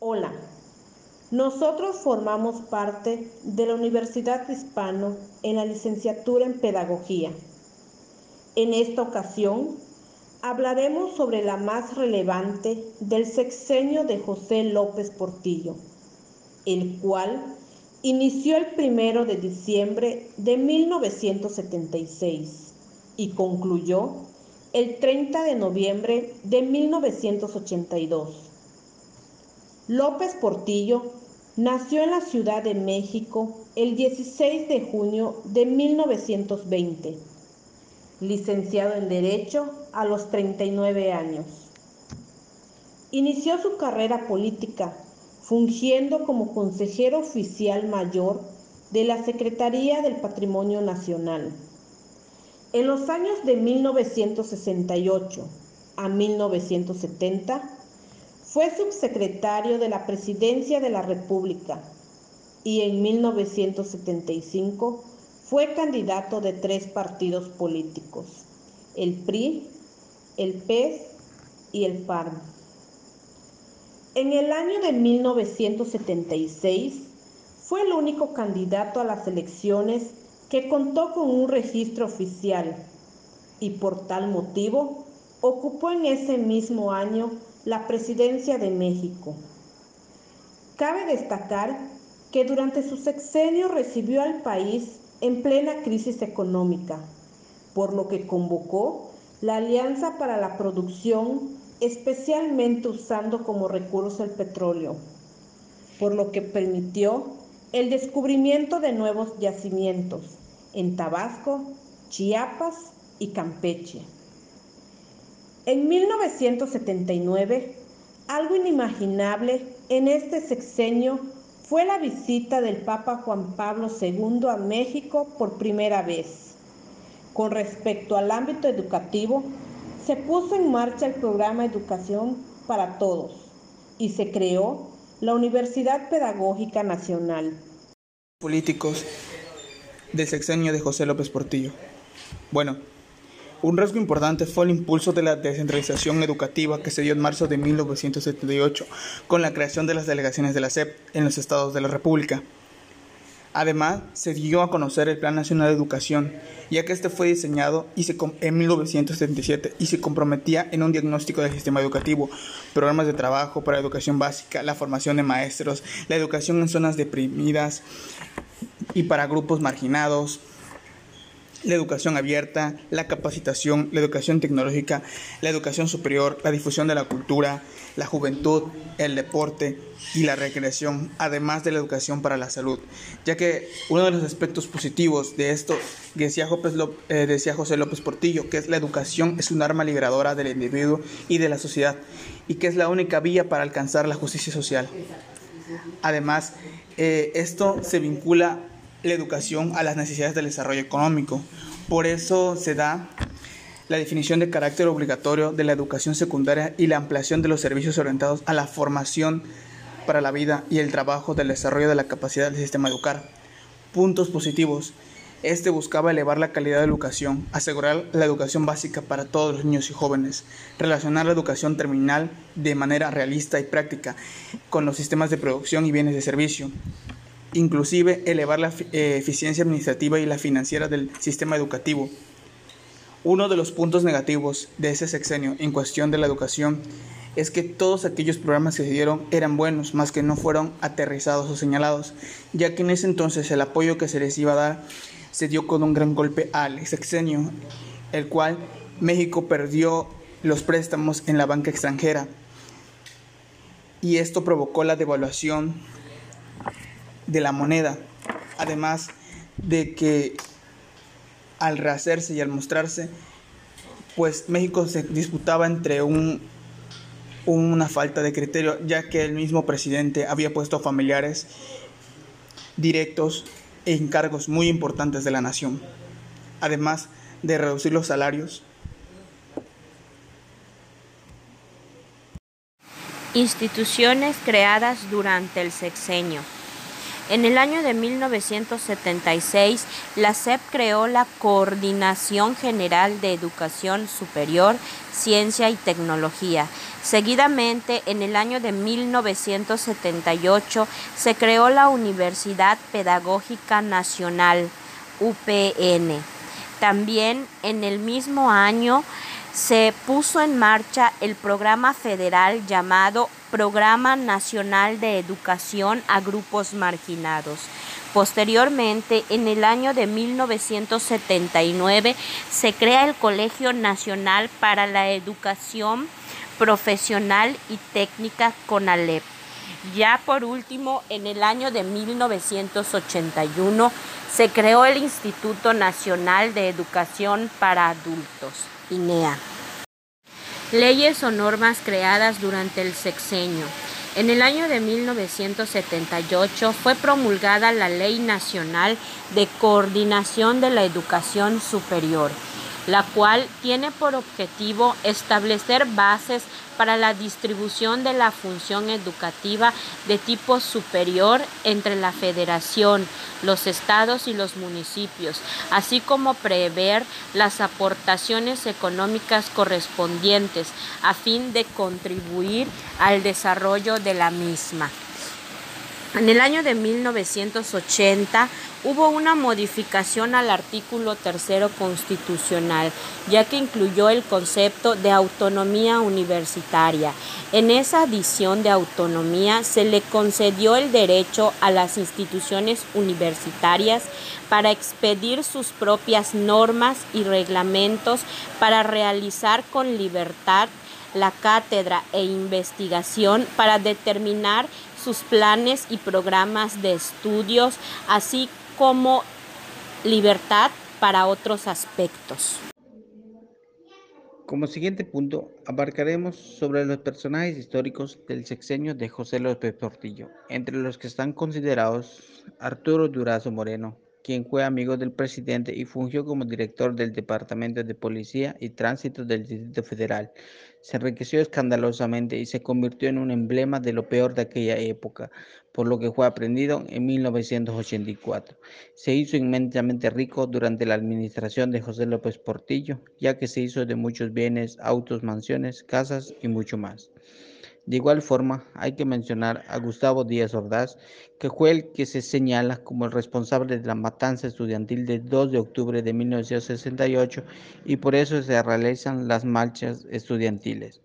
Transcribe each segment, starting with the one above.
Hola, nosotros formamos parte de la Universidad Hispano en la licenciatura en Pedagogía. En esta ocasión hablaremos sobre la más relevante del sexenio de José López Portillo, el cual inició el primero de diciembre de 1976 y concluyó el 30 de noviembre de 1982. López Portillo nació en la Ciudad de México el 16 de junio de 1920, licenciado en Derecho a los 39 años. Inició su carrera política fungiendo como consejero oficial mayor de la Secretaría del Patrimonio Nacional. En los años de 1968 a 1970 fue subsecretario de la Presidencia de la República y en 1975 fue candidato de tres partidos políticos, el PRI, el PES y el PARM. En el año de 1976 fue el único candidato a las elecciones que contó con un registro oficial y por tal motivo ocupó en ese mismo año la presidencia de México. Cabe destacar que durante su sexenio recibió al país en plena crisis económica, por lo que convocó la Alianza para la Producción, especialmente usando como recurso el petróleo, por lo que permitió el descubrimiento de nuevos yacimientos en Tabasco, Chiapas y Campeche. En 1979, algo inimaginable en este sexenio fue la visita del Papa Juan Pablo II a México por primera vez. Con respecto al ámbito educativo, se puso en marcha el programa Educación para Todos y se creó la Universidad Pedagógica Nacional. Políticos del sexenio de José López Portillo. Bueno, un rasgo importante fue el impulso de la descentralización educativa que se dio en marzo de 1978 con la creación de las delegaciones de la SEP en los estados de la República. Además, se dio a conocer el Plan Nacional de Educación, ya que este fue diseñado en 1977 y se comprometía en un diagnóstico del sistema educativo, programas de trabajo para educación básica, la formación de maestros, la educación en zonas deprimidas y para grupos marginados, la educación abierta, la capacitación, la educación tecnológica, la educación superior, la difusión de la cultura, la juventud, el deporte y la recreación, además de la educación para la salud, ya que uno de los aspectos positivos de esto, decía, eh, decía José López Portillo, que es la educación es un arma liberadora del individuo y de la sociedad, y que es la única vía para alcanzar la justicia social. Además, eh, esto se vincula la educación a las necesidades del desarrollo económico. Por eso se da la definición de carácter obligatorio de la educación secundaria y la ampliación de los servicios orientados a la formación para la vida y el trabajo del desarrollo de la capacidad del sistema educar. Puntos positivos. Este buscaba elevar la calidad de educación, asegurar la educación básica para todos los niños y jóvenes, relacionar la educación terminal de manera realista y práctica con los sistemas de producción y bienes de servicio, inclusive elevar la eh, eficiencia administrativa y la financiera del sistema educativo. Uno de los puntos negativos de ese sexenio en cuestión de la educación es que todos aquellos programas que se dieron eran buenos, más que no fueron aterrizados o señalados, ya que en ese entonces el apoyo que se les iba a dar se dio con un gran golpe al sexenio, el cual México perdió los préstamos en la banca extranjera y esto provocó la devaluación de la moneda. Además de que al rehacerse y al mostrarse, pues México se disputaba entre un, una falta de criterio, ya que el mismo presidente había puesto familiares directos en cargos muy importantes de la nación, además de reducir los salarios. Instituciones creadas durante el sexenio. En el año de 1976, la SEP creó la Coordinación General de Educación Superior, Ciencia y Tecnología. Seguidamente, en el año de 1978, se creó la Universidad Pedagógica Nacional, UPN. También en el mismo año se puso en marcha el programa federal llamado Programa Nacional de Educación a Grupos Marginados. Posteriormente, en el año de 1979, se crea el Colegio Nacional para la Educación Profesional y Técnica CONALEP. Ya por último, en el año de 1981 se creó el Instituto Nacional de Educación para Adultos, Leyes o normas creadas durante el sexenio. En el año de 1978 fue promulgada la Ley Nacional de Coordinación de la Educación Superior la cual tiene por objetivo establecer bases para la distribución de la función educativa de tipo superior entre la federación, los estados y los municipios, así como prever las aportaciones económicas correspondientes a fin de contribuir al desarrollo de la misma. En el año de 1980 hubo una modificación al artículo tercero constitucional, ya que incluyó el concepto de autonomía universitaria. En esa adición de autonomía se le concedió el derecho a las instituciones universitarias para expedir sus propias normas y reglamentos para realizar con libertad la cátedra e investigación para determinar sus planes y programas de estudios, así como libertad para otros aspectos. Como siguiente punto, abarcaremos sobre los personajes históricos del sexenio de José López Portillo, entre los que están considerados Arturo Durazo Moreno, quien fue amigo del presidente y fungió como director del Departamento de Policía y Tránsito del Distrito Federal. Se enriqueció escandalosamente y se convirtió en un emblema de lo peor de aquella época, por lo que fue aprendido en 1984. Se hizo inmensamente rico durante la administración de José López Portillo, ya que se hizo de muchos bienes, autos, mansiones, casas y mucho más. De igual forma, hay que mencionar a Gustavo Díaz Ordaz, que fue el que se señala como el responsable de la matanza estudiantil del 2 de octubre de 1968 y por eso se realizan las marchas estudiantiles.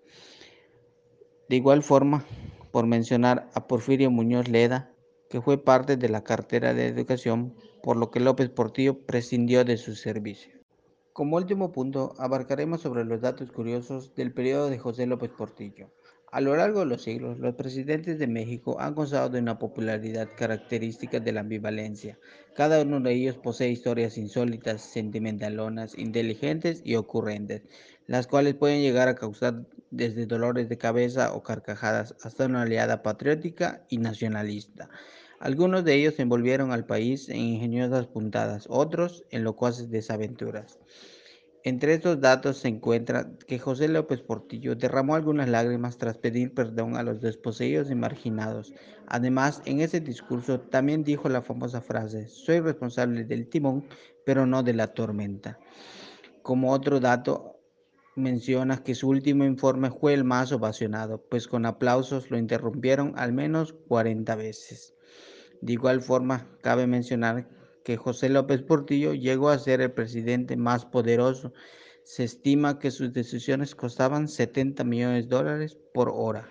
De igual forma, por mencionar a Porfirio Muñoz Leda, que fue parte de la cartera de educación, por lo que López Portillo prescindió de su servicio. Como último punto, abarcaremos sobre los datos curiosos del periodo de José López Portillo. A lo largo de los siglos, los presidentes de México han gozado de una popularidad característica de la ambivalencia. Cada uno de ellos posee historias insólitas, sentimentalonas, inteligentes y ocurrentes, las cuales pueden llegar a causar desde dolores de cabeza o carcajadas hasta una aliada patriótica y nacionalista. Algunos de ellos envolvieron al país en ingeniosas puntadas, otros en locuaces desaventuras. Entre estos datos se encuentra que José López Portillo derramó algunas lágrimas tras pedir perdón a los desposeídos y marginados. Además, en ese discurso también dijo la famosa frase, soy responsable del timón, pero no de la tormenta. Como otro dato, menciona que su último informe fue el más ovacionado, pues con aplausos lo interrumpieron al menos 40 veces. De igual forma, cabe mencionar que José López Portillo llegó a ser el presidente más poderoso. Se estima que sus decisiones costaban 70 millones de dólares por hora.